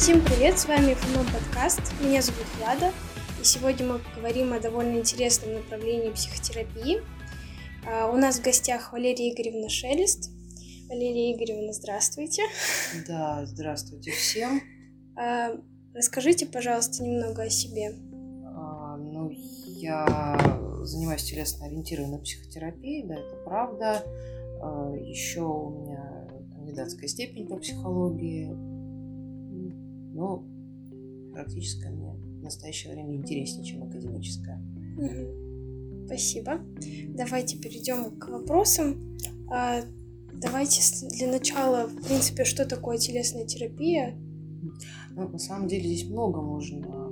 Всем привет, с вами ФМ подкаст, меня зовут Влада, и сегодня мы поговорим о довольно интересном направлении психотерапии. А, у нас в гостях Валерия Игоревна Шелест. Валерия Игоревна, здравствуйте. Да, здравствуйте всем. А, расскажите, пожалуйста, немного о себе. А, ну, я занимаюсь телесно-ориентированной психотерапией, да, это правда. Еще у меня кандидатская степень по психологии. Но практическая мне в настоящее время интереснее, чем академическая. Спасибо. Давайте перейдем к вопросам. А, давайте для начала, в принципе, что такое телесная терапия? Ну, на самом деле здесь много можно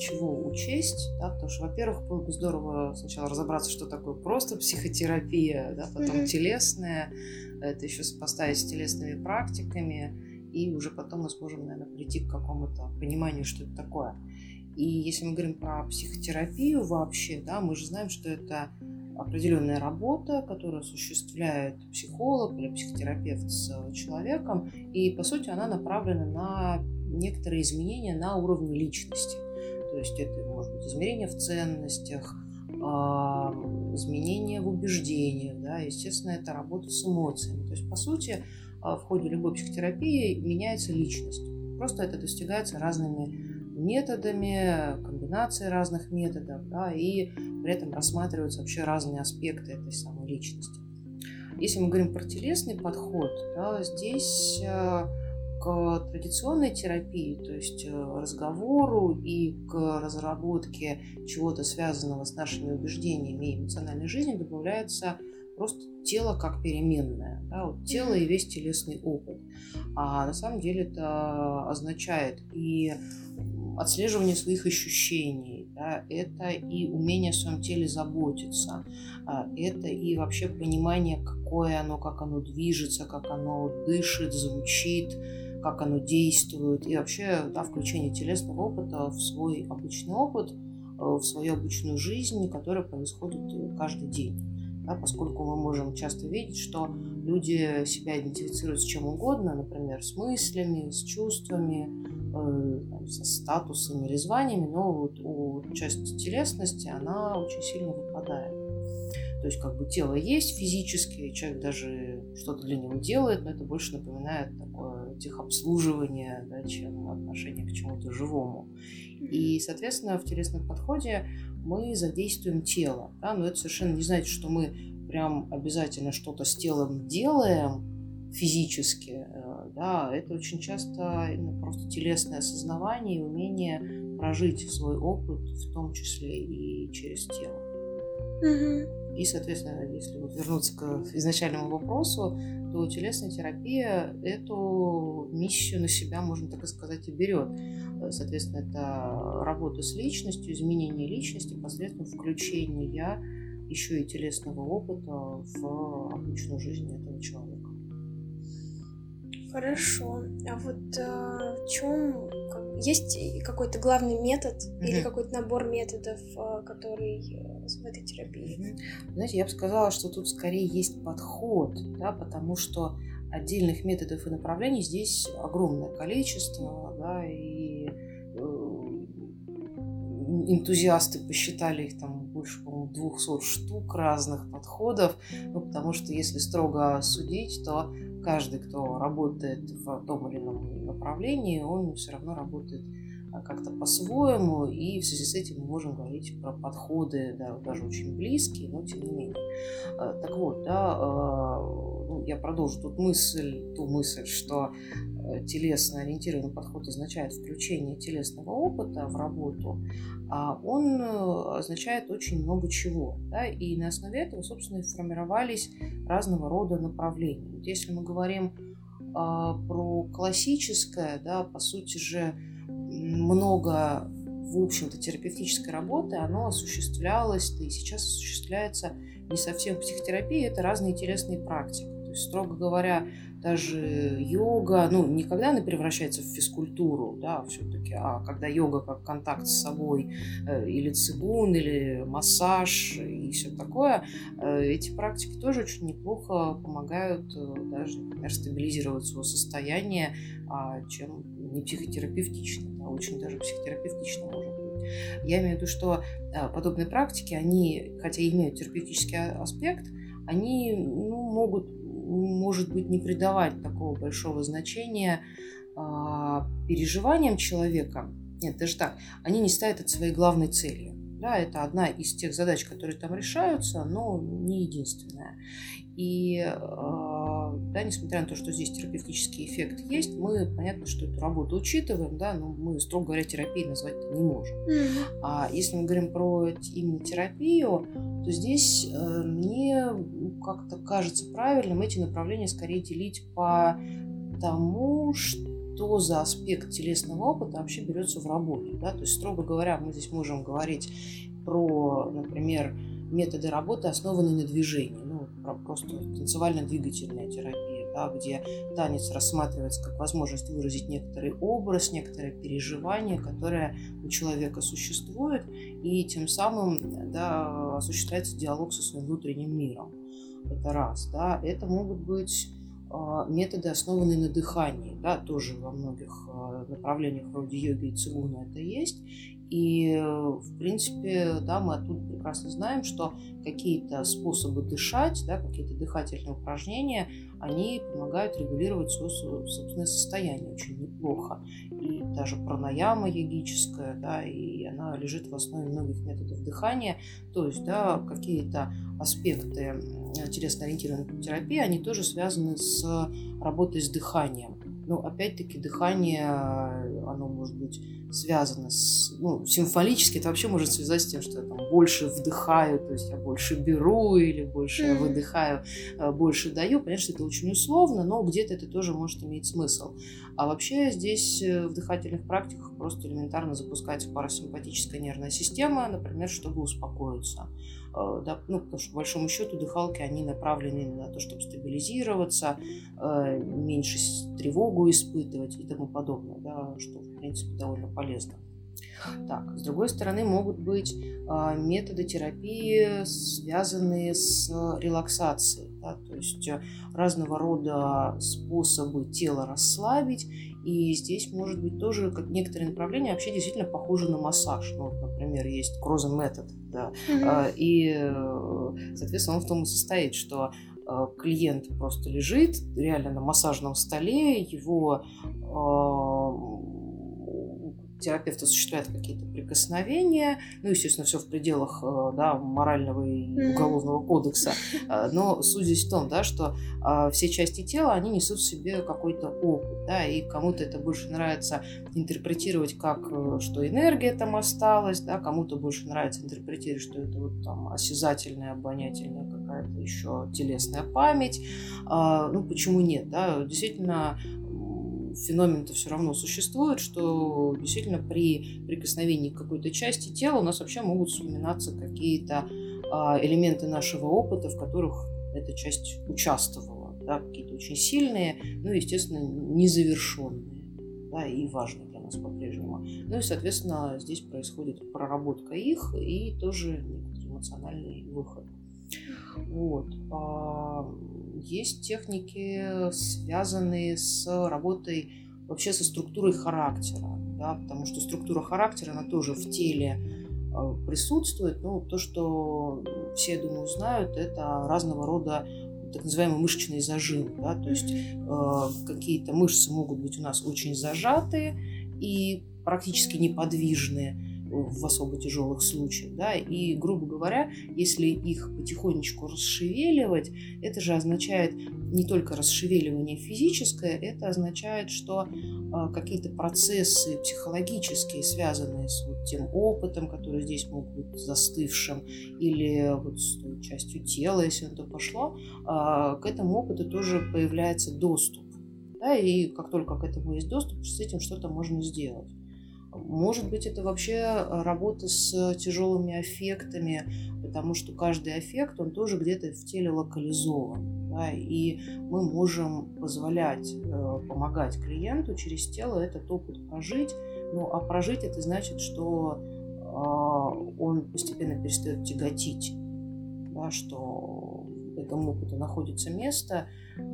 чего учесть, да, потому что, во-первых, было бы здорово сначала разобраться, что такое просто психотерапия, да, потом mm-hmm. телесная, это еще сопоставить с телесными практиками, и уже потом мы сможем, наверное, прийти к какому-то пониманию, что это такое. И если мы говорим про психотерапию вообще, да, мы же знаем, что это определенная работа, которую осуществляет психолог или психотерапевт с человеком, и по сути она направлена на некоторые изменения на уровне личности. То есть это может быть измерение в ценностях, изменения в убеждениях, да, естественно, это работа с эмоциями. То есть, по сути, в ходе любой психотерапии меняется личность. Просто это достигается разными методами, комбинацией разных методов, да, и при этом рассматриваются вообще разные аспекты этой самой личности. Если мы говорим про телесный подход, да, здесь а, к традиционной терапии, то есть э, разговору и к разработке чего-то связанного с нашими убеждениями и эмоциональной жизнью добавляется просто тело как переменное, да, вот тело и весь телесный опыт. А на самом деле это означает и отслеживание своих ощущений, да, это и умение о своем теле заботиться, а, это и вообще понимание, какое оно, как оно движется, как оно дышит, звучит, как оно действует, и вообще да, включение телесного опыта в свой обычный опыт, э, в свою обычную жизнь, которая происходит э, каждый день. Да, поскольку мы можем часто видеть, что люди себя идентифицируют с чем угодно, например, с мыслями, с чувствами, э, со статусами или званиями, но вот у части телесности она очень сильно выпадает. То есть как бы тело есть физически, человек даже что-то для него делает, но это больше напоминает такое техобслуживание, да, чем отношение к чему-то живому. И, соответственно, в телесном подходе мы задействуем тело. Да, но это совершенно не значит, что мы прям обязательно что-то с телом делаем физически. Э, да, это очень часто просто телесное осознавание и умение прожить свой опыт, в том числе и через тело. Угу. И, соответственно, если вот вернуться к изначальному вопросу, то телесная терапия эту миссию на себя, можно так и сказать, и берет. Соответственно, это работа с личностью, изменение личности посредством включения еще и телесного опыта в обычную жизнь этого человека. Хорошо. А вот а, в чем есть какой-то главный метод mm-hmm. или какой-то набор методов, а, который э, в этой терапии? Mm-hmm. Знаете, я бы сказала, что тут скорее есть подход, да, потому что отдельных методов и направлений здесь огромное количество, да, и э, энтузиасты посчитали их там больше, по-моему, 200 штук разных подходов, ну, потому что если строго судить, то каждый, кто работает в том или ином направлении, он все равно работает а, как-то по-своему, и в связи с этим мы можем говорить про подходы, да, даже очень близкие, но тем не менее. А, так вот, да, а, ну, я продолжу тут мысль, ту мысль, что э, телесно ориентированный подход означает включение телесного опыта в работу, а он э, означает очень много чего. Да, и на основе этого, собственно, и формировались разного рода направления. Вот если мы говорим про классическое, да, по сути же, много, в общем-то, терапевтической работы, оно осуществлялось, да и сейчас осуществляется не совсем в психотерапии, это разные телесные практики. То есть, строго говоря, даже йога, ну, никогда она превращается в физкультуру, да, все-таки, а когда йога как контакт с собой, э, или цигун, или массаж и все такое, э, эти практики тоже очень неплохо помогают э, даже, например, стабилизировать свое состояние, а чем не психотерапевтично, а очень даже психотерапевтично может быть. Я имею в виду, что подобные практики, они, хотя имеют терапевтический аспект, они ну, могут, может быть, не придавать такого большого значения а, переживаниям человека. Нет, даже так, они не ставят это своей главной целью. Да, это одна из тех задач, которые там решаются, но не единственная. И а, да, несмотря на то, что здесь терапевтический эффект есть, мы, понятно, что эту работу учитываем, да, но мы, строго говоря, терапией назвать не можем. Mm-hmm. А если мы говорим про именно терапию, то здесь э, мне как-то кажется правильным эти направления скорее делить по тому, что за аспект телесного опыта вообще берется в работу. Да? То есть, строго говоря, мы здесь можем говорить про, например, методы работы, основанные на движении. Просто танцевально-двигательная терапия, да, где танец рассматривается как возможность выразить некоторый образ, некоторое переживание, которое у человека существует, и тем самым да, осуществляется диалог со своим внутренним миром. Это раз. Да. Это могут быть а, методы, основанные на дыхании, да, тоже во многих а, направлениях вроде йоги и цигуна это есть. И, в принципе, да, мы оттуда прекрасно знаем, что какие-то способы дышать, да, какие-то дыхательные упражнения, они помогают регулировать свое собственное состояние очень неплохо. И даже пранаяма йогическая, да, и она лежит в основе многих методов дыхания. То есть, да, какие-то аспекты телесно-ориентированной терапии, они тоже связаны с работой с дыханием. Но опять-таки дыхание, оно может быть связано с, ну, символически это вообще может связать с тем, что я там больше вдыхаю, то есть я больше беру или больше mm-hmm. выдыхаю, э, больше даю. Понятно, что это очень условно, но где-то это тоже может иметь смысл. А вообще здесь э, в дыхательных практиках просто элементарно запускается парасимпатическая нервная система, например, чтобы успокоиться. Э, да, ну, потому что, по большому счету, дыхалки, они направлены на то, чтобы стабилизироваться, э, меньше тревогу испытывать и тому подобное, да, что, в принципе, довольно полезно. Так, с другой стороны, могут быть э, методы терапии, связанные с релаксацией, да, то есть разного рода способы тело расслабить и здесь, может быть, тоже как некоторые направления вообще действительно похожи на массаж. Ну, например, есть Кроза метод, да. Mm-hmm. И, э, соответственно, он в том и состоит, что э, клиент просто лежит реально на массажном столе, его э, терапевт осуществляет какие-то прикосновения, ну, естественно, все в пределах э, да, морального и уголовного кодекса. Э, но суть здесь в том, да, что э, все части тела, они несут в себе какой-то опыт, да, и кому-то это больше нравится интерпретировать как, что энергия там осталась, да, кому-то больше нравится интерпретировать, что это вот там осязательная, обонятельная какая-то еще телесная память. Ну, почему нет, да, действительно, феномен-то все равно существует, что действительно при прикосновении к какой-то части тела у нас вообще могут вспоминаться какие-то а, элементы нашего опыта, в которых эта часть участвовала, да, какие-то очень сильные, ну, естественно, незавершенные, да, и важные для нас по-прежнему. Ну и, соответственно, здесь происходит проработка их и тоже эмоциональный выход. Вот. Есть техники, связанные с работой вообще со структурой характера, да, потому что структура характера, она тоже в теле а, присутствует. Но то, что все, я думаю, знают, это разного рода так называемый мышечный зажим. Да? То есть э, какие-то мышцы могут быть у нас очень зажатые и практически неподвижные в особо тяжелых случаях, да, и, грубо говоря, если их потихонечку расшевеливать, это же означает не только расшевеливание физическое, это означает, что э, какие-то процессы психологические, связанные с вот тем опытом, который здесь мог быть застывшим, или вот с той частью тела, если на то пошло, э, к этому опыту тоже появляется доступ. Да, и как только к этому есть доступ, с этим что-то можно сделать. Может быть, это вообще э, работа с тяжелыми аффектами, потому что каждый аффект, он тоже где-то в теле локализован. Да, и мы можем позволять э, помогать клиенту через тело этот опыт прожить. Ну, а прожить это значит, что э, он постепенно перестает тяготить, да, что этому опыту находится место,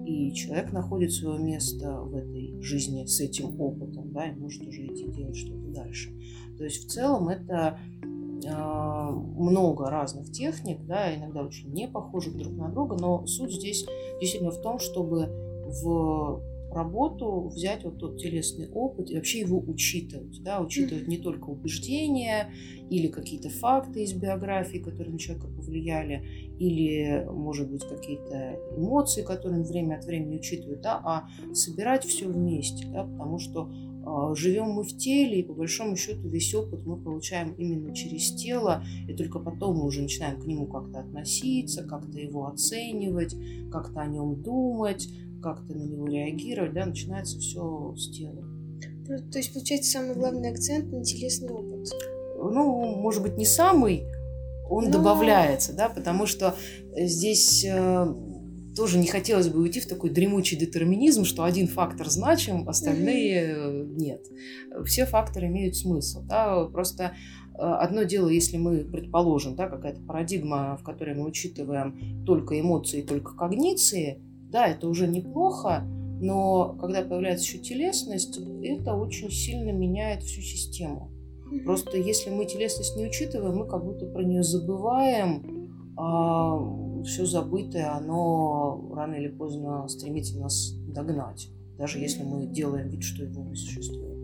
и человек находит свое место в этой жизни с этим опытом, да, и может уже идти делать что-то дальше. То есть в целом это э, много разных техник, да, иногда очень не похожих друг на друга, но суть здесь действительно в том, чтобы в работу взять вот тот телесный опыт и вообще его учитывать, да, учитывать не только убеждения или какие-то факты из биографии, которые на человека повлияли, или, может быть, какие-то эмоции, которые он время от времени учитывает, да, а собирать все вместе, да, потому что э, живем мы в теле, и по большому счету весь опыт мы получаем именно через тело, и только потом мы уже начинаем к нему как-то относиться, как-то его оценивать, как-то о нем думать, как-то на него реагировать, да, начинается все с тела. Ну, то есть, получается, самый главный акцент на телесный опыт. Ну, может быть, не самый, он Но... добавляется, да, потому что здесь э, тоже не хотелось бы уйти в такой дремучий детерминизм, что один фактор значим, остальные mm-hmm. нет. Все факторы имеют смысл, да, просто э, Одно дело, если мы предположим, да, какая-то парадигма, в которой мы учитываем только эмоции, только когниции, да, это уже неплохо, но когда появляется еще телесность, это очень сильно меняет всю систему. Просто если мы телесность не учитываем, мы как будто про нее забываем, а все забытое, оно рано или поздно стремится нас догнать, даже если мы делаем вид, что его не существует.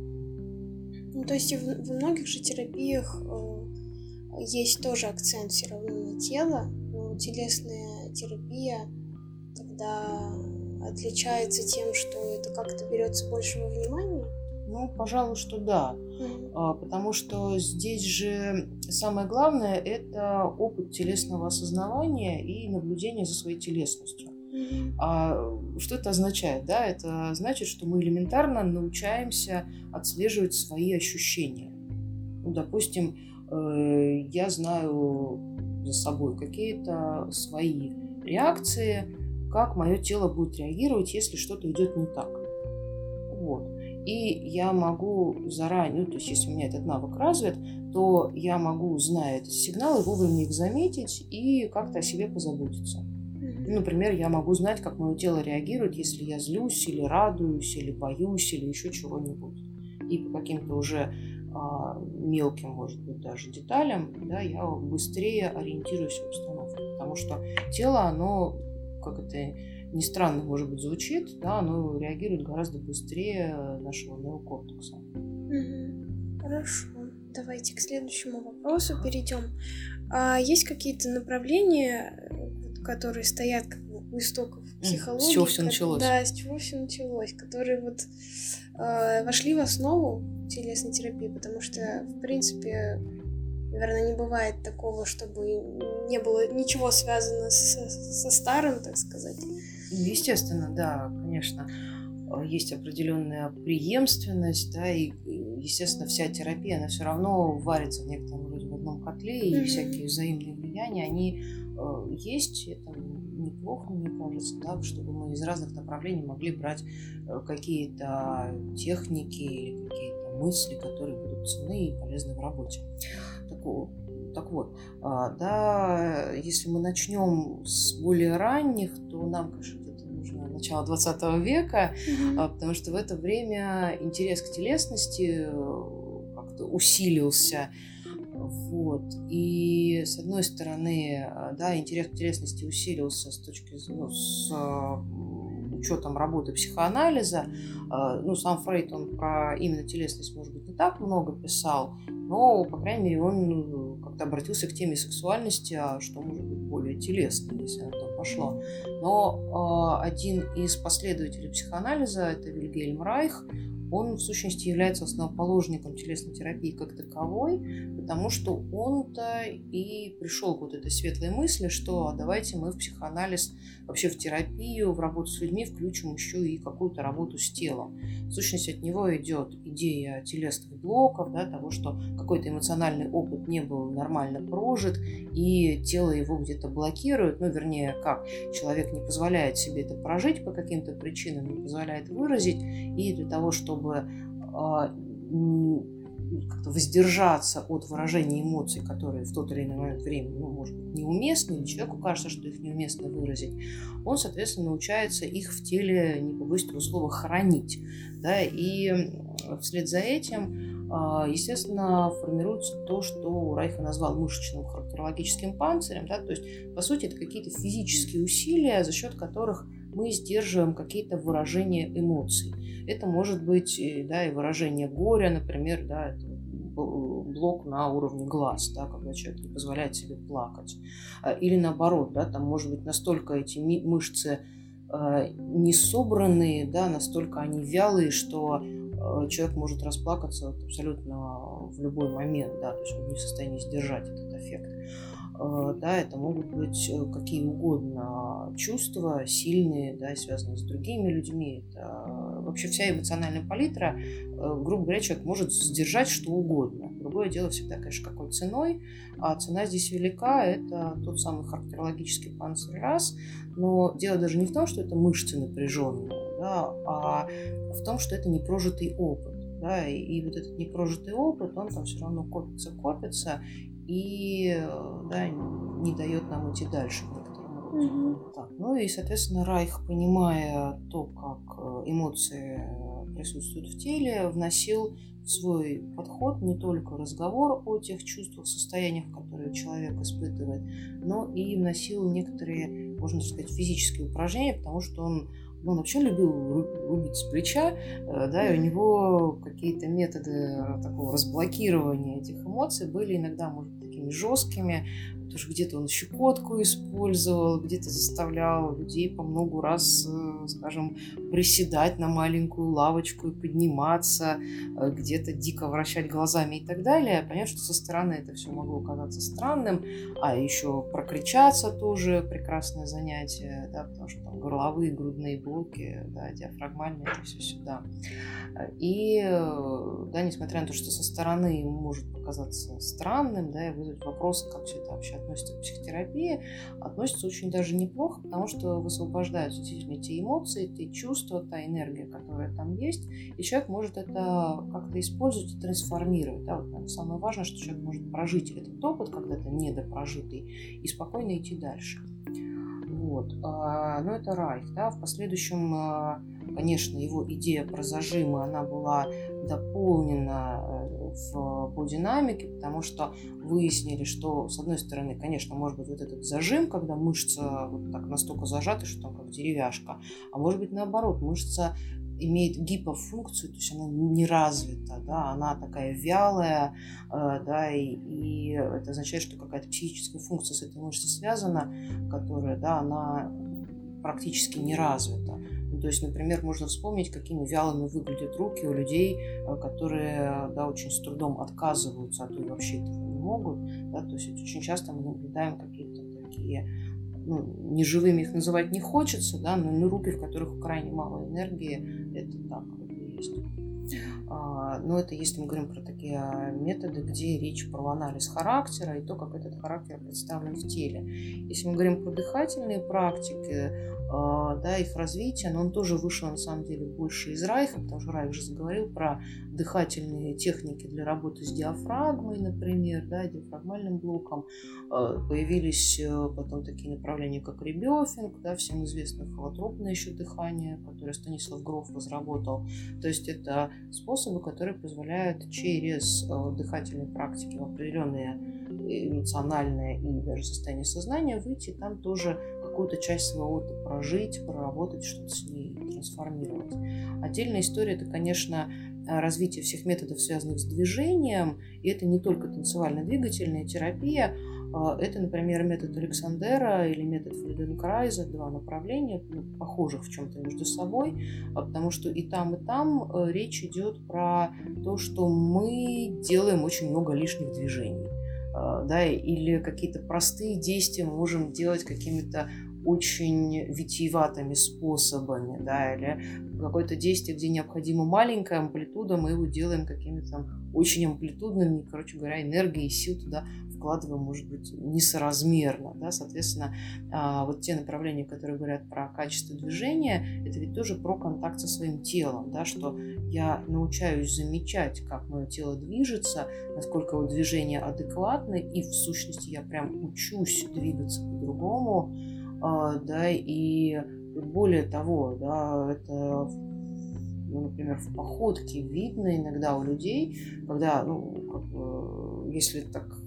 Ну, то есть в, многих же терапиях э, есть тоже акцент все равно на тело, но телесная терапия тогда отличается тем, что это как-то берется больше во внимание? Ну, пожалуй, что да. Mm-hmm. Потому что здесь же самое главное это опыт телесного осознавания и наблюдения за своей телесностью. Mm-hmm. А что это означает? Да? Это значит, что мы элементарно научаемся отслеживать свои ощущения. Ну, допустим, э, я знаю за собой какие-то свои реакции, как мое тело будет реагировать, если что-то идет не так. Вот. И я могу заранее, ну, то есть если у меня этот навык развит, то я могу, зная эти сигналы, вовремя их заметить и как-то о себе позаботиться. Ну, например, я могу знать, как мое тело реагирует, если я злюсь или радуюсь, или боюсь, или еще чего-нибудь. И по каким-то уже а, мелким, может быть, даже деталям, да, я быстрее ориентируюсь в обстановке. Потому что тело, оно как это ни странно, может быть, звучит, да, оно реагирует гораздо быстрее нашего неокортекса. Угу. Хорошо. Давайте к следующему вопросу перейдем. А есть какие-то направления, которые стоят как бы у истоков психологии? С чего все началось? Да, с чего все началось, которые вот э, вошли в основу телесной терапии, потому что, в принципе, Наверное, не бывает такого, чтобы не было ничего связано со, со старым, так сказать. Естественно, да, конечно. Есть определенная преемственность, да, и, естественно, вся терапия, она все равно варится в некотором роде в одном котле, и mm-hmm. всякие взаимные влияния, они э, есть, это неплохо, мне кажется, да, чтобы мы из разных направлений могли брать э, какие-то техники или какие-то мысли, которые будут ценны и полезны в работе. Так вот, а, да, если мы начнем с более ранних, то нам, конечно, это нужно начало 20 века, mm-hmm. потому что в это время интерес к телесности э, как-то усилился. Вот. И с одной стороны, а, да, интерес к телесности усилился с точки зрения, ну, с учетом работы психоанализа. Ну, сам Фрейд, он про именно телесность, может быть, не так много писал, но, по крайней мере, он э, как-то обратился к теме сексуальности, а что может быть более телесным, если на то пошло. Но э, один из последователей психоанализа, это Вильгельм Райх, он в сущности является основоположником телесной терапии как таковой, потому что он-то и пришел к вот этой светлой мысли, что а давайте мы в психоанализ, вообще в терапию, в работу с людьми включим еще и какую-то работу с телом. В сущности от него идет идея телесных блоков, да, того, что какой-то эмоциональный опыт не был нормально прожит, и тело его где-то блокирует, ну, вернее, как, человек не позволяет себе это прожить по каким-то причинам, не позволяет выразить, и для того, чтобы а, как-то воздержаться от выражения эмоций, которые в тот или иной момент времени, ну, может быть, неуместны, или человеку кажется, что их неуместно выразить, он, соответственно, научается их в теле, не побоюсь этого слова, хранить. Да, и вслед за этим, а, естественно, формируется то, что Райха назвал мышечным характерологическим панцирем. Да, то есть, по сути, это какие-то физические усилия, за счет которых мы сдерживаем какие-то выражения эмоций. Это может быть да, и выражение горя, например, да, это блок на уровне глаз, да, когда человек не позволяет себе плакать. А, или наоборот, да, там может быть настолько эти мышцы а, не собранные, да, настолько они вялые, что человек может расплакаться абсолютно в любой момент, да, то есть он не в состоянии сдержать этот эффект. Э, да, это могут быть э, какие угодно чувства, сильные, да, связанные с другими людьми. Это вообще вся эмоциональная палитра, э, грубо говоря, человек может сдержать что угодно. Другое дело всегда, конечно, какой ценой, а цена здесь велика, это тот самый характерологический панцирь раз, но дело даже не в том, что это мышцы напряженные, да, а в том, что это непрожитый опыт. Да, и, и вот этот непрожитый опыт, он там все равно копится, копится, и да, не дает нам идти дальше в некотором роде. Mm-hmm. Так, ну и, соответственно, Райх, понимая то, как э, эмоции присутствуют в теле, вносил в свой подход не только разговор о тех чувствах, состояниях, которые человек испытывает, но и вносил некоторые, можно сказать, физические упражнения, потому что он он вообще любил рубить с плеча, э, да, и у него какие-то методы такого разблокирования этих эмоций были иногда, может, такими жесткими, потому что где-то он щекотку использовал, где-то заставлял людей по много раз, э, скажем, приседать на маленькую лавочку и подниматься, э, где-то дико вращать глазами и так далее. Понятно, что со стороны это все могло казаться странным, а еще прокричаться тоже прекрасное занятие, да, потому что там горловые, грудные блоки, да, диафрагмальные, это все сюда. И, э, да, несмотря на то, что со стороны может показаться странным, да, и вызвать вопрос, как все это вообще относится к психотерапии, относится очень даже неплохо, потому что высвобождаются действительно те эмоции, те чувства, та энергия, которая там есть, и человек может это как-то использовать и трансформировать. Да, вот, наверное, самое важное, что человек может прожить этот опыт, когда-то недопрожитый, и спокойно идти дальше. Вот. А, но это Райх. Да? В последующем, а, конечно, его идея про зажимы, она была дополнена в динамике, потому что выяснили, что, с одной стороны, конечно, может быть вот этот зажим, когда мышца вот так настолько зажата, что там как деревяшка, а может быть наоборот, мышца имеет гипофункцию, то есть она не развита, да, она такая вялая, э, да, и, и это означает, что какая-то психическая функция с этой мышцей связана, которая, да, она практически не развита. То есть, например, можно вспомнить, какими вялыми выглядят руки у людей, э, которые, да, очень с трудом отказываются, а то и вообще этого не могут, да, то есть очень часто мы наблюдаем какие-то такие ну, неживыми их называть не хочется, да, но, но руки, в которых крайне мало энергии, это так, это есть. А, но это если мы говорим про такие методы, где речь про анализ характера и то, как этот характер представлен в теле. Если мы говорим про дыхательные практики, а, да, их развитие, но он тоже вышел на самом деле больше из Райха, потому что Райх же заговорил про дыхательные техники для работы с диафрагмой, например, да, диафрагмальным блоком. А, появились э, потом такие направления, как ребёфинг, да, всем известно холотропное еще дыхание, которое Станислав Гроф разработал. То есть это способы, которые позволяют через э, дыхательные практики в определенные эмоциональное и даже состояние сознания выйти, там тоже какую-то часть своего опыта прожить, проработать, что-то с ней трансформировать. Отдельная история – это, конечно, развитие всех методов, связанных с движением. И это не только танцевально-двигательная терапия, а это, например, метод Александера или метод Фриденкрайза, два направления, ну, похожих в чем-то между собой, а потому что и там, и там э, речь идет про то, что мы делаем очень много лишних движений да, или какие-то простые действия мы можем делать какими-то очень витиеватыми способами, да, или какое-то действие, где необходима маленькая амплитуда, мы его делаем какими-то очень амплитудными, короче говоря, энергией и сил туда вкладываем, может быть, несоразмерно. Да? Соответственно, а, вот те направления, которые говорят про качество движения, это ведь тоже про контакт со своим телом, да? что я научаюсь замечать, как мое тело движется, насколько его движение адекватно, и в сущности я прям учусь двигаться по-другому, а, да, и более того, да, это ну, например, в походке видно иногда у людей, когда, ну, как бы, если так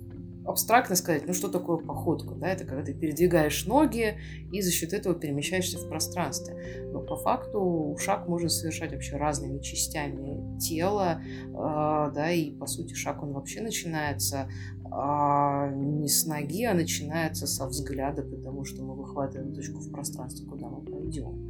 абстрактно сказать, ну что такое походка, да, это когда ты передвигаешь ноги и за счет этого перемещаешься в пространстве. Но по факту шаг можно совершать вообще разными частями тела, э, да, и по сути шаг он вообще начинается а не с ноги, а начинается со взгляда, потому что мы выхватываем точку в пространстве, куда мы пойдем.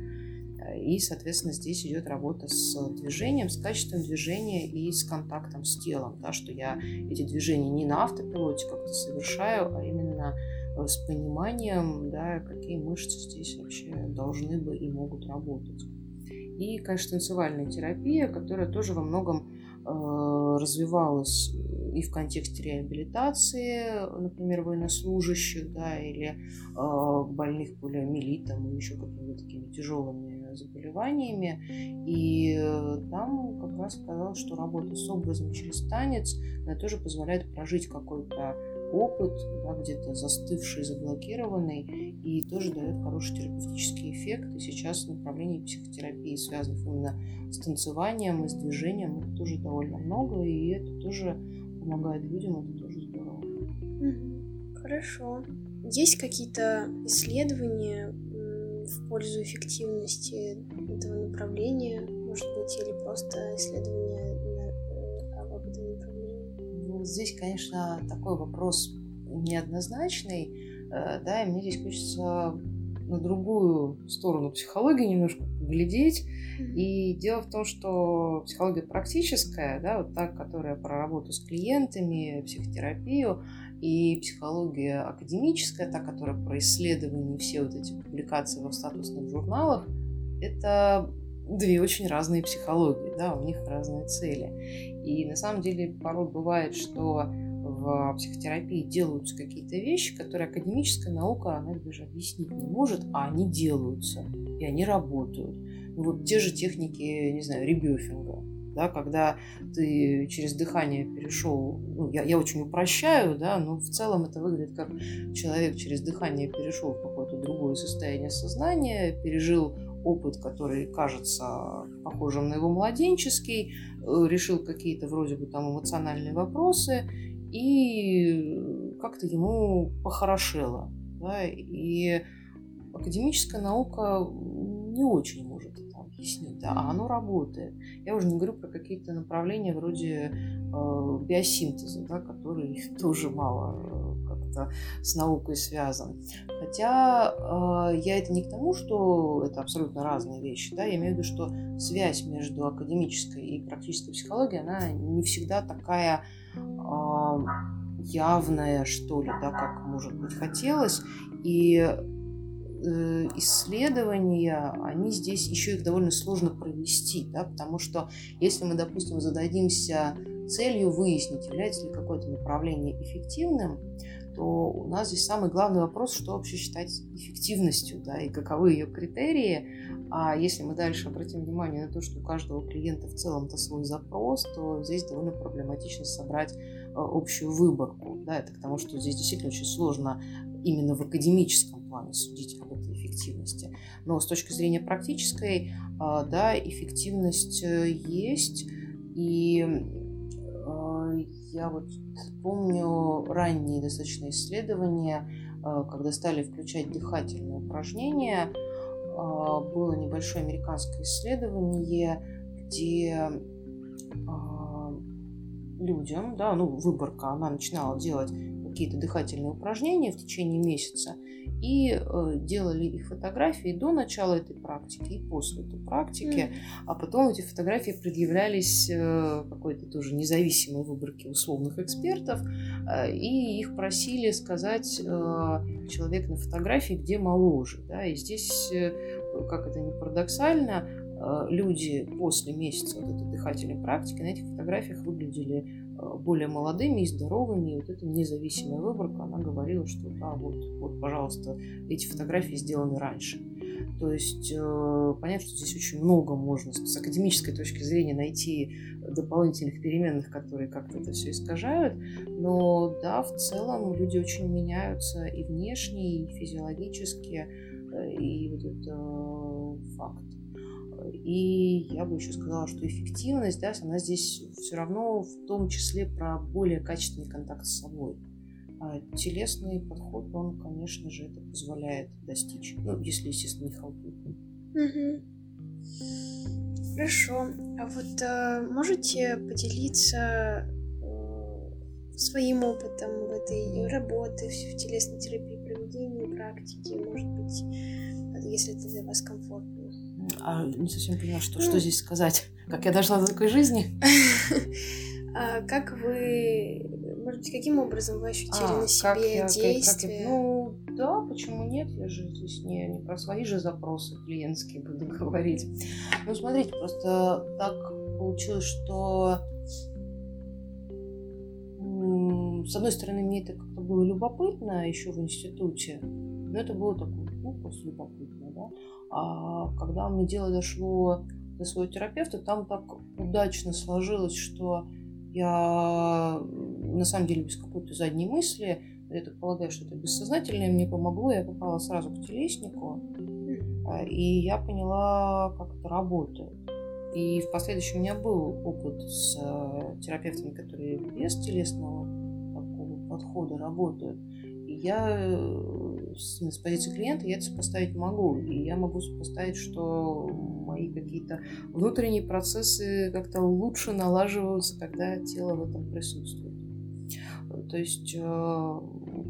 И, соответственно, здесь идет работа с движением, с качеством движения и с контактом с телом, да, что я эти движения не на автопилоте как-то совершаю, а именно э, с пониманием, да, какие мышцы здесь вообще должны бы и могут работать. И, конечно, танцевальная терапия, которая тоже во многом э, развивалась и в контексте реабилитации, например, военнослужащих, да, или э, больных полиомиелитом и еще какими-то такими тяжелыми заболеваниями. И э, там как раз сказала, что работа с образом через танец, она тоже позволяет прожить какой-то опыт, да, где-то застывший, заблокированный, и тоже дает хороший терапевтический эффект. И сейчас направлений психотерапии, связанных именно с танцеванием и с движением, это тоже довольно много, и это тоже помогает людям, это тоже здорово. Хорошо. Есть какие-то исследования, в пользу эффективности этого направления, может быть, или просто исследования на, об этом направлении? Ну, здесь, конечно, такой вопрос неоднозначный, э, да, и мне здесь хочется на другую сторону психологии немножко поглядеть. И дело в том, что психология практическая, да, вот та, которая про работу с клиентами, психотерапию, и психология академическая, та, которая про исследования, все вот эти публикации в статусных журналах, это две очень разные психологии, да, у них разные цели. И на самом деле порой бывает, что в психотерапии делаются какие-то вещи, которые академическая наука, она даже объяснить не может, а они делаются, и они работают. Ну, вот те же техники, не знаю, ребёфинга, да, когда ты через дыхание перешел, ну, я, я очень упрощаю, да, но в целом это выглядит как человек через дыхание перешел в какое-то другое состояние сознания, пережил опыт, который кажется похожим на его младенческий, э, решил какие-то вроде бы там эмоциональные вопросы, и как-то ему похорошело. Да, и академическая наука не очень может это объяснить, да, а оно работает. Я уже не говорю про какие-то направления вроде э, биосинтеза, да, который тоже мало э, как-то с наукой связан. Хотя э, я это не к тому, что это абсолютно разные вещи, да, я имею в виду, что связь между академической и практической психологией, она не всегда такая э, явная, что ли, да, как, может быть, хотелось. И Э, исследования, они здесь еще их довольно сложно провести, да, потому что если мы, допустим, зададимся целью выяснить, является ли какое-то направление эффективным, то у нас здесь самый главный вопрос, что вообще считать эффективностью, да, и каковы ее критерии. А если мы дальше обратим внимание на то, что у каждого клиента в целом-то свой запрос, то здесь довольно проблематично собрать э, общую выборку. Да, это к тому, что здесь действительно очень сложно именно в академическом плане судить об этой эффективности. Но с точки зрения практической, а, да, эффективность э, есть. И а, я вот помню ранние достаточно исследования, а, когда стали включать дыхательные упражнения. Было небольшое американское исследование, где людям, да, ну, выборка, она начинала делать какие-то дыхательные упражнения в течение месяца и э, делали их фотографии до начала этой практики и после этой практики, mm. а потом эти фотографии предъявлялись э, какой-то тоже независимой выборке условных экспертов, э, и их просили сказать э, человек на фотографии, где моложе, да, и здесь, э, как это не парадоксально, э, люди после месяца вот этой дыхательной практики на этих фотографиях выглядели более молодыми и здоровыми. И вот эта независимая выборка, она говорила, что да, вот, вот, пожалуйста, эти фотографии сделаны раньше. То есть э, понятно, что здесь очень много можно с академической точки зрения найти дополнительных переменных, которые как-то это все искажают. Но да, в целом люди очень меняются и внешне, и физиологически, э, и вот это э, факт. И я бы еще сказала, что эффективность, да, она здесь все равно в том числе про более качественный контакт с собой. А телесный подход, он, конечно же, это позволяет достичь. Ну, если, естественно, не халтурный. Угу. Хорошо. А вот э, можете поделиться э, своим опытом в этой работе, в телесной терапии, проведении практики, может быть, если это для вас комфортно? А не совсем поняла, что, ну, что здесь сказать. Как я дошла до такой жизни? А как вы может быть, каким образом вы ощутили а, на себе я, действие? Как, ну, да, почему нет? Я же здесь не, не про свои же запросы клиентские буду говорить. Ну, смотрите, просто так получилось, что с одной стороны, мне это как-то было любопытно еще в институте, но это было такое, ну, просто любопытно. А когда мне дело дошло до своего терапевта, там так удачно сложилось, что я на самом деле без какой-то задней мысли, я так полагаю, что это бессознательное, мне помогло, я попала сразу к телеснику, а, и я поняла, как это работает. И в последующем у меня был опыт с э, терапевтами, которые без телесного такого подхода работают. Я э, с, с позиции клиента я это сопоставить могу. И я могу сопоставить, что мои какие-то внутренние процессы как-то лучше налаживаются, когда тело в этом присутствует. То есть, э,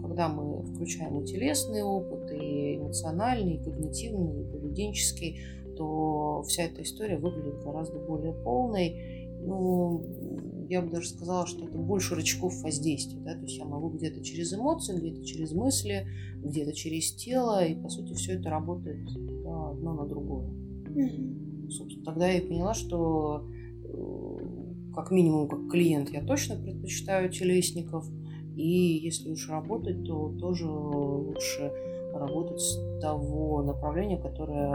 когда мы включаем и телесный опыт, и эмоциональный, и когнитивный, и поведенческий, то вся эта история выглядит гораздо более полной. Ну, я бы даже сказала, что это больше рычагов воздействия. Да? То есть я могу где-то через эмоции, где-то через мысли, где-то через тело, и, по сути, все это работает да, одно на другое. Mm-hmm. Собственно, тогда я и поняла, что э, как минимум, как клиент, я точно предпочитаю телесников – и если уж работать, то тоже лучше работать с того направления, которое,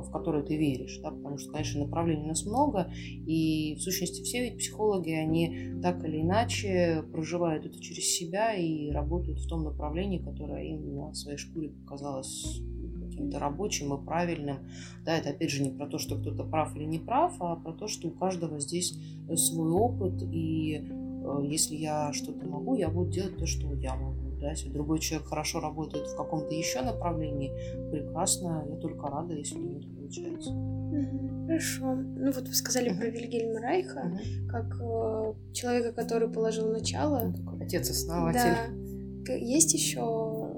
в которое ты веришь. Да? Потому что, конечно, направлений у нас много, и в сущности все ведь психологи, они так или иначе проживают это через себя и работают в том направлении, которое им на своей шкуре показалось каким-то рабочим и правильным. Да, это опять же не про то, что кто-то прав или не прав, а про то, что у каждого здесь свой опыт, и Э, если я что-то могу, я буду делать то, что я могу. Да? Если другой человек хорошо работает в каком-то еще направлении, прекрасно, я только рада, если у него это получается. Хорошо. Ну вот вы сказали про Вильгельма Райха, как э, человека, который положил начало. такой отец-основатель. Да. Есть еще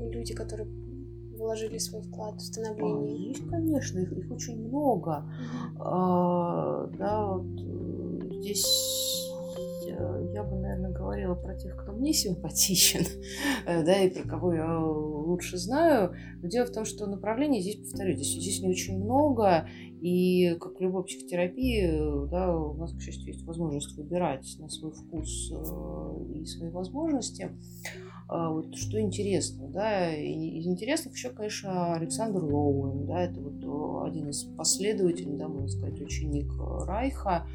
люди, которые вложили свой вклад в становление? А, есть, конечно, их, их очень много. А, да, вот э, здесь я бы, наверное, говорила про тех, кто мне симпатичен, э, да, и про кого я лучше знаю. Но дело в том, что направлений здесь, повторюсь, здесь, здесь не очень много, и как в любой психотерапии, да, у нас, к счастью, есть возможность выбирать на свой вкус э, и свои возможности. А вот что интересно, да, из интересных еще, конечно, Александр Лоуэн, да, это вот один из последователей, да, можно сказать, ученик Райха,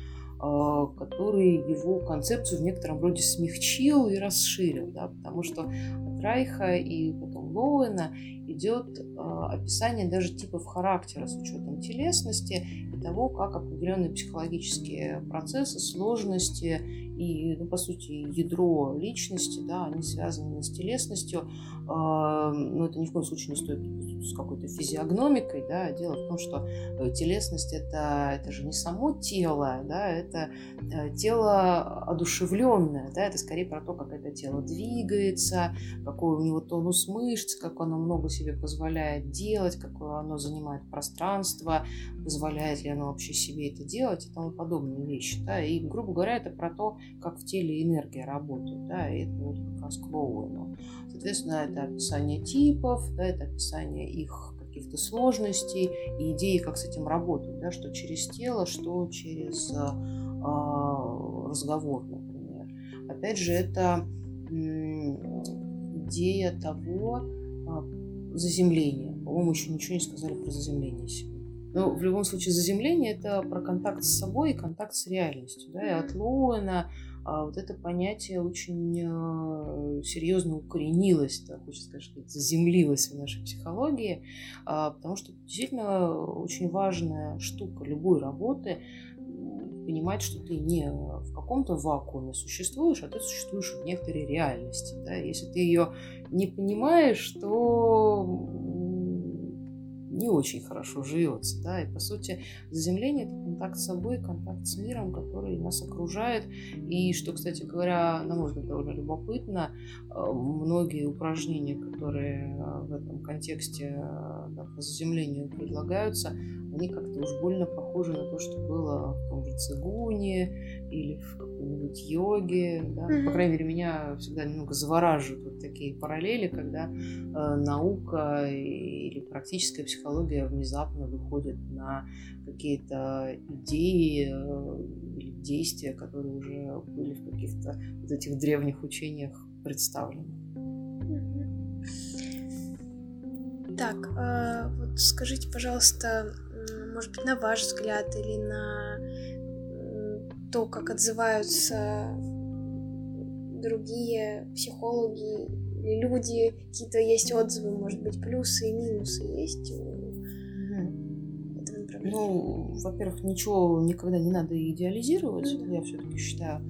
который его концепцию в некотором роде смягчил и расширил, да, потому что от Райха и потом Лоуэна идет а, описание даже типов характера с учетом телесности и того, как определенные психологические процессы, сложности и, ну, по сути, ядро личности, да, они связаны с телесностью, но это ни в коем случае не стоит с какой-то физиогномикой, да, дело в том, что э, телесность это, это же не само тело, да, это э, тело одушевленное, да, это скорее про то, как это тело двигается, какой у него тонус мышц, как оно много себе позволяет делать, какое оно занимает пространство, позволяет ли оно вообще себе это делать и тому подобные вещи, да, и, грубо говоря, это про то, как в теле энергия работает, да, и это вот как раз к Лоуэну. Соответственно, это описание типов, да, это описание их каких-то сложностей и идеи, как с этим работать, да, что через тело, что через э, разговор, например опять же, это идея того а, заземления. По-моему, еще ничего не сказали про заземление сегодня. Но в любом случае заземление – это про контакт с собой и контакт с реальностью. Да? И от Лоуэна а вот это понятие очень э, серьезно укоренилось, так хочется сказать, заземлилось в нашей психологии, а, потому что действительно очень важная штука любой работы понимать, что ты не в каком-то вакууме существуешь, а ты существуешь в некоторой реальности. Да? Если ты ее не понимаешь, то не очень хорошо живется, да, и по сути заземление это контакт с собой, контакт с миром, который нас окружает, и что, кстати говоря, на мой взгляд, довольно любопытно, э, многие упражнения, которые э, в этом контексте э, да, по заземлению предлагаются, они как-то уж больно похожи на то, что было в том же цигуне или в какой-нибудь йоге, да, mm-hmm. по крайней мере, меня всегда немного завораживают вот такие параллели, когда э, наука или практическая психология психология внезапно выходит на какие-то идеи э, или действия, которые уже были в каких-то вот этих древних учениях представлены. Так, э, вот скажите, пожалуйста, может быть, на ваш взгляд или на то, как отзываются другие психологи люди, какие-то есть отзывы, может быть, плюсы и минусы есть ну, во-первых, ничего никогда не надо идеализировать. Я все-таки считаю,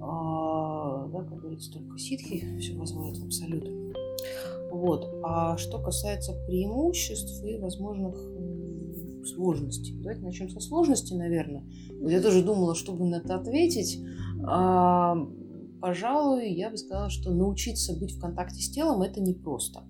а, да, как говорится, только ситхи все возводят в абсолют. Вот. А что касается преимуществ и возможных сложностей. Давайте начнем со сложностей, наверное. Я тоже думала, чтобы на это ответить. А, пожалуй, я бы сказала, что научиться быть в контакте с телом это непросто.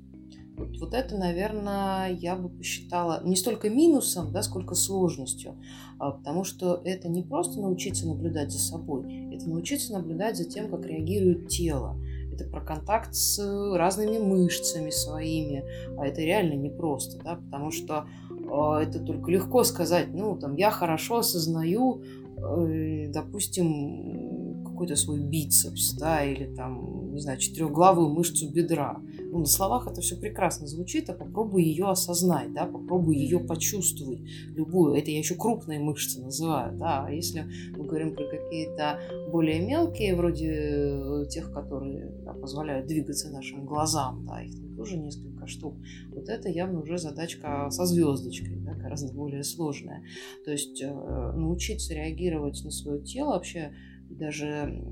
Вот, вот это, наверное, я бы посчитала не столько минусом, да, сколько сложностью, а, потому что это не просто научиться наблюдать за собой, это научиться наблюдать за тем, как реагирует тело. Это про контакт с разными мышцами своими, а это реально непросто, да, потому что э, это только легко сказать, ну, там, я хорошо осознаю, э, допустим, какой-то свой бицепс, да, или там, не знаю, четырехглавую мышцу бедра. Ну, на словах это все прекрасно звучит, а попробуй ее осознать, да, попробуй ее почувствовать, любую. Это я еще крупные мышцы называю, да. А если мы говорим про какие-то более мелкие, вроде э, тех, которые да, позволяют двигаться нашим глазам, да, их там тоже несколько штук. Вот это явно уже задачка со звездочкой, да, гораздо более сложная. То есть э, научиться реагировать на свое тело, вообще даже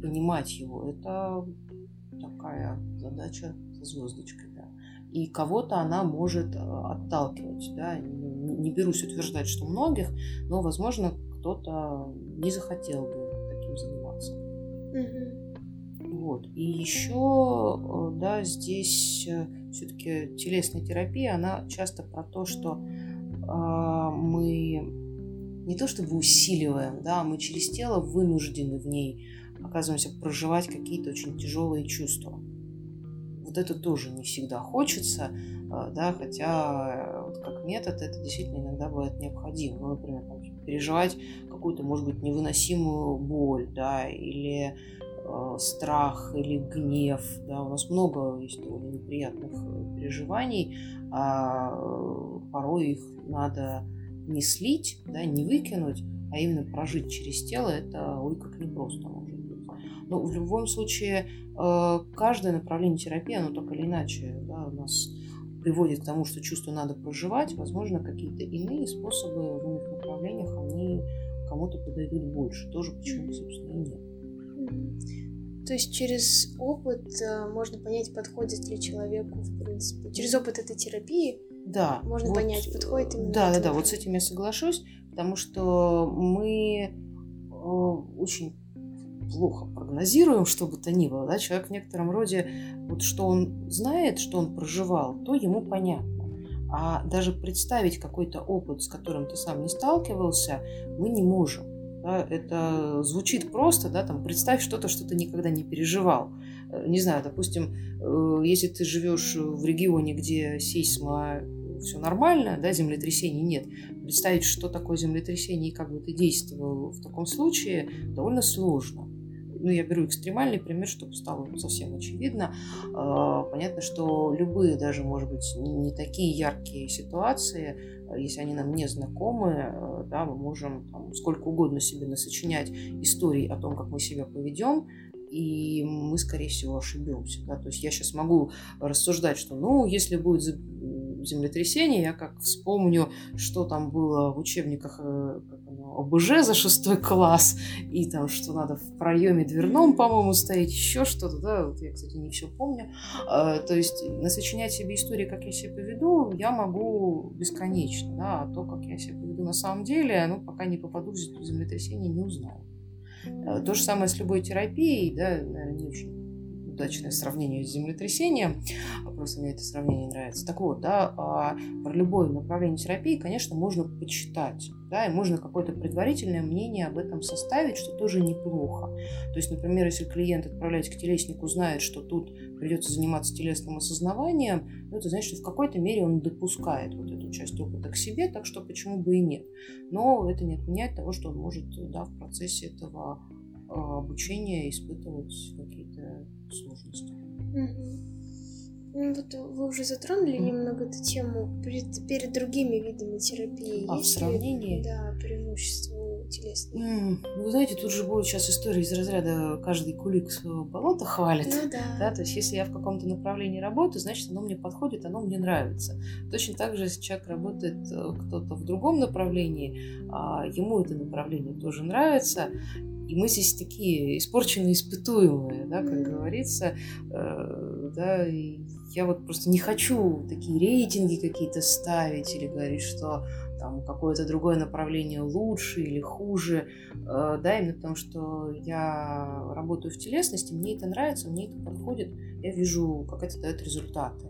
понимать его, это такая задача со звездочкой, да. И кого-то она может э, отталкивать, да. Не, не берусь утверждать, что многих, но, возможно, кто-то не захотел бы таким заниматься. Угу. Вот. И еще, э, да, здесь э, все-таки телесная терапия, она часто про то, что э, мы не то чтобы усиливаем, да, мы через тело вынуждены в ней оказываемся проживать какие-то очень тяжелые чувства. Вот это тоже не всегда хочется, а, да, хотя вот как метод это действительно иногда бывает необходимо. Ну, например, там, переживать какую-то, может быть, невыносимую боль, да, или э, страх, или гнев, да, у нас много есть довольно неприятных э, переживаний, а э, порой их надо не слить, да, не выкинуть, а именно прожить через тело, это ой как непросто но ну, в любом случае э, каждое направление терапии, оно так или иначе да, у нас приводит к тому, что чувство надо проживать. Возможно, какие-то иные способы в иных направлениях, они кому-то подойдут больше. Тоже почему, собственно, и нет. То есть через опыт э, можно понять, подходит ли человеку, в принципе. Через опыт этой терапии да, можно вот, понять, подходит именно. Да, да, да, вот с этим я соглашусь, потому что мы э, очень плохо прогнозируем, что бы то ни было, да, человек в некотором роде, вот что он знает, что он проживал, то ему понятно. А даже представить какой-то опыт, с которым ты сам не сталкивался, мы не можем. Да, это звучит просто, да, там, представь что-то, что ты никогда не переживал. Э, не знаю, допустим, э, если ты живешь в регионе, где сейсма все нормально, да, землетрясений нет, представить, что такое землетрясение и как бы ты действовал в таком случае, довольно сложно ну, я беру экстремальный пример, чтобы стало совсем очевидно. А, понятно, что любые, даже, может быть, не такие яркие ситуации, если они нам не знакомы, да, мы можем там, сколько угодно себе насочинять историй о том, как мы себя поведем, и мы, скорее всего, ошибемся. Да? То есть я сейчас могу рассуждать, что, ну, если будет землетрясение, я как вспомню, что там было в учебниках э, ОБЖ за шестой класс, и там, что надо в проеме дверном, по-моему, стоять, еще что-то, да, вот я, кстати, не все помню. А, то есть насочинять себе истории, как я себя поведу, я могу бесконечно, да, а то, как я себя поведу на самом деле, ну, пока не попаду в землетрясение, не узнаю. Э, то же самое с любой терапией, да, наверное, не очень удачное сравнение с землетрясением, просто мне это сравнение нравится. Так вот, да, а про любое направление терапии, конечно, можно почитать, да, и можно какое-то предварительное мнение об этом составить, что тоже неплохо. То есть, например, если клиент, отправляясь к телеснику, знает, что тут придется заниматься телесным осознаванием, ну, это значит, что в какой-то мере он допускает вот эту часть опыта к себе, так что почему бы и нет. Но это не отменяет того, что он может да, в процессе этого а, обучения испытывать какие-то сложности. Ну, вот вы уже затронули mm. немного эту тему перед, перед другими видами терапии. А Есть в сравнении? Ли, да, преимущество телесных. Mm. Вы знаете, тут же будет сейчас история из разряда каждый кулик своего болота хвалит. Ну, да. да. То есть, если я в каком-то направлении работаю, значит, оно мне подходит, оно мне нравится. Точно так же, если человек работает э, кто-то в другом направлении, а ему это направление тоже нравится, и мы здесь такие испорченные, испытуемые, да, как говорится, э, да, и я вот просто не хочу такие рейтинги какие-то ставить или говорить, что там какое-то другое направление лучше или хуже, э, да, именно потому что я работаю в телесности, мне это нравится, мне это подходит, я вижу, как это дает результаты.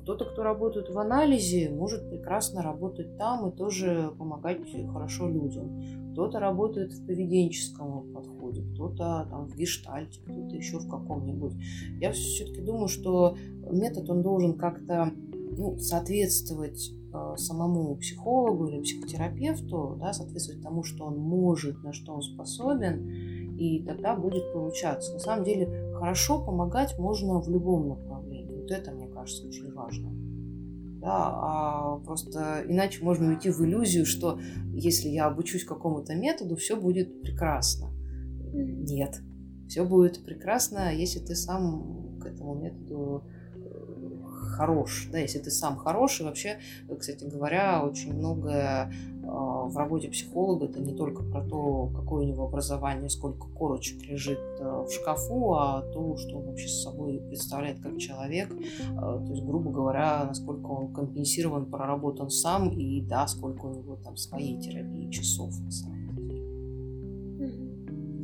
Кто-то, кто работает в анализе, может прекрасно работать там и тоже помогать хорошо людям. Кто-то работает в поведенческом подходе, кто-то там в гештальте, кто-то еще в каком-нибудь. Я все-таки думаю, что метод, он должен как-то ну, соответствовать э, самому психологу или психотерапевту, да, соответствовать тому, что он может, на что он способен, и тогда будет получаться. На самом деле хорошо помогать можно в любом направлении. Вот это, кажется, очень важно да, а просто иначе можно уйти в иллюзию, что если я обучусь какому-то методу, все будет прекрасно. Нет, все будет прекрасно, если ты сам к этому методу хорош, да, если ты сам хорош. И вообще, кстати говоря, очень многое а, в работе психолога это не только про то, какое у него образование, сколько корочек лежит а, в шкафу, а то, что он вообще с собой представляет как человек. А, то есть, грубо говоря, насколько он компенсирован, проработан сам, и да, сколько у него там своей терапии часов на самом деле.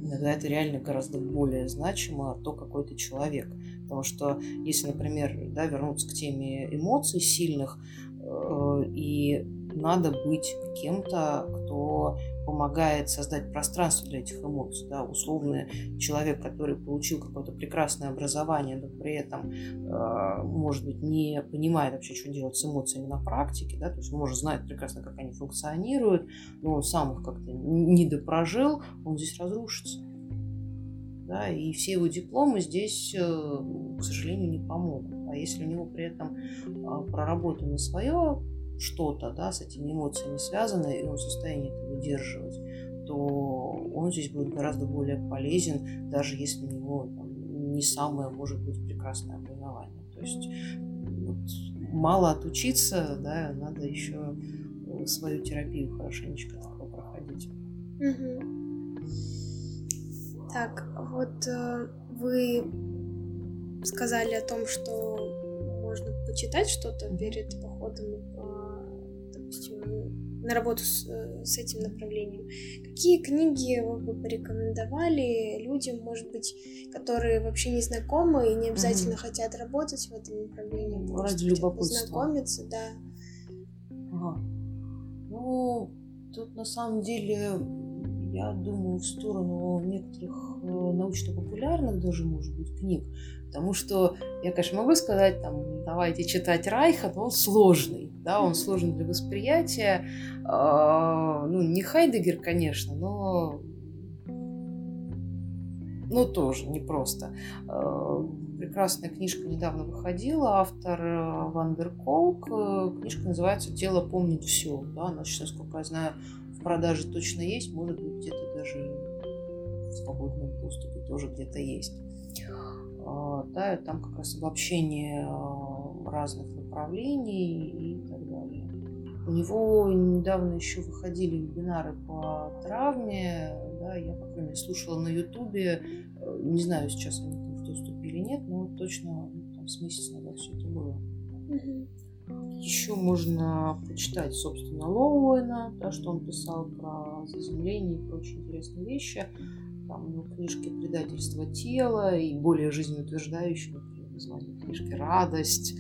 Иногда это реально гораздо более значимо, то, какой ты человек. Потому что если, например, да, вернуться к теме эмоций сильных, э, и надо быть кем-то, кто помогает создать пространство для этих эмоций. Да, условный человек, который получил какое-то прекрасное образование, но при этом, э, может быть, не понимает вообще, что делать с эмоциями на практике, да, то есть, может, знает прекрасно, как они функционируют, но он сам их как-то не допрожил, он здесь разрушится да, и все его дипломы здесь, э, к сожалению, не помогут. А если у него при этом а, проработано свое что-то, да, с этими эмоциями связано, и он в состоянии это выдерживать, то он здесь будет гораздо более полезен, даже если у него там, не самое, может быть, прекрасное образование. То есть вот, мало отучиться, да, надо еще э, свою терапию хорошенечко проходить. Угу. Так, вот э, вы сказали о том, что можно почитать что-то перед походом, э, допустим, на работу с, э, с этим направлением. Какие книги вы бы порекомендовали людям, может быть, которые вообще не знакомы и не обязательно угу. хотят работать в этом направлении? Ну, ради любопытства. Познакомиться, да. Ага. Ну, тут на самом деле я думаю, в сторону некоторых э, научно-популярных даже, может быть, книг. Потому что я, конечно, могу сказать, там, давайте читать Райха, но он сложный, да, он сложный для восприятия. Ну, не Хайдегер, конечно, но ну, тоже непросто. Э, прекрасная книжка недавно выходила, автор э, Вандер Колк. Э, книжка называется «Тело помнит все». Да, она сейчас, насколько я знаю, в продаже точно есть, может быть, где-то даже в свободном доступе тоже где-то есть. Да, там как раз обобщение разных направлений и так далее. У него недавно еще выходили вебинары по травме, да, я, по крайней мере, слушала на Ютубе, э, не знаю, сейчас они там в доступе или нет, но точно ну, там с месяца назад все это было. Еще можно почитать, собственно, Лоуэна, да, что он писал про заземление и прочие интересные вещи. Там у него книжки «Предательство тела» и более жизнеутверждающие, например, название книжки «Радость»,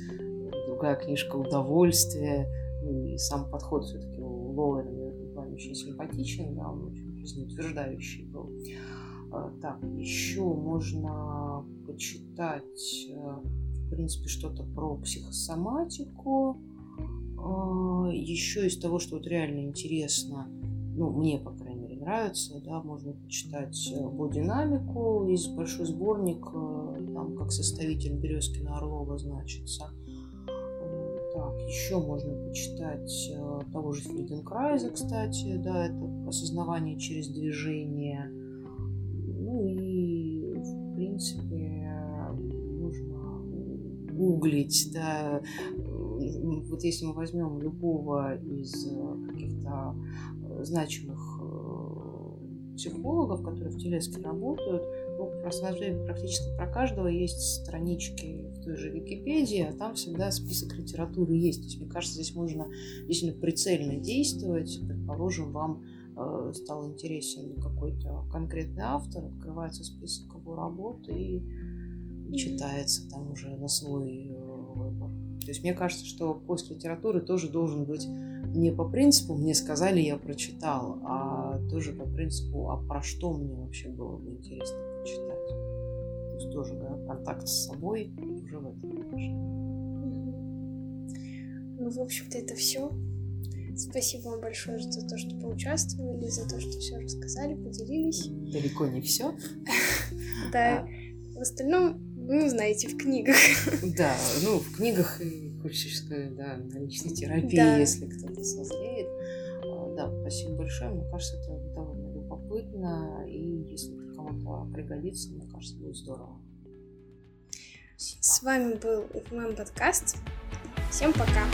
другая книжка «Удовольствие». Ну, и сам подход все-таки у Лоуэна в очень симпатичен, да, он очень жизнеутверждающий был. А, так, еще можно почитать, э, в принципе, что-то про психосоматику. А, еще из того, что вот реально интересно, ну, мне, по крайней мере, нравится, да, можно почитать э, бодинамику, есть большой сборник, э, там, как составитель Березкина Орлова значится. Так, еще можно почитать э, того же Фельденкрайза, кстати, да, это осознавание через движение. Ну и, в принципе, нужно гуглить, да, вот если мы возьмем любого из каких-то значимых э, психологов, которые в Телеске работают, ну, практически про каждого есть странички в той же Википедии, а там всегда список литературы есть. То есть, мне кажется, здесь можно действительно прицельно действовать. Предположим, вам э, стал интересен какой-то конкретный автор, открывается список его работ и, и читается там уже на свой э. То есть мне кажется, что поиск литературы тоже должен быть не по принципу «мне сказали, я прочитал», а тоже по принципу «а про что мне вообще было бы интересно читать. То есть тоже да, контакт с собой уже в этом Ну, в общем-то, это все. Спасибо вам большое за то, что поучаствовали, за то, что все рассказали, поделились. Далеко не все. Да. А. В остальном, ну, знаете, в книгах. Да, ну, в книгах и сказать, да, личной терапии, если кто-то созреет. А, да, спасибо большое. Мне кажется, это довольно любопытно. И если кому-то пригодится, мне кажется, будет здорово. Спасибо. С вами был ФММ подкаст. Всем пока.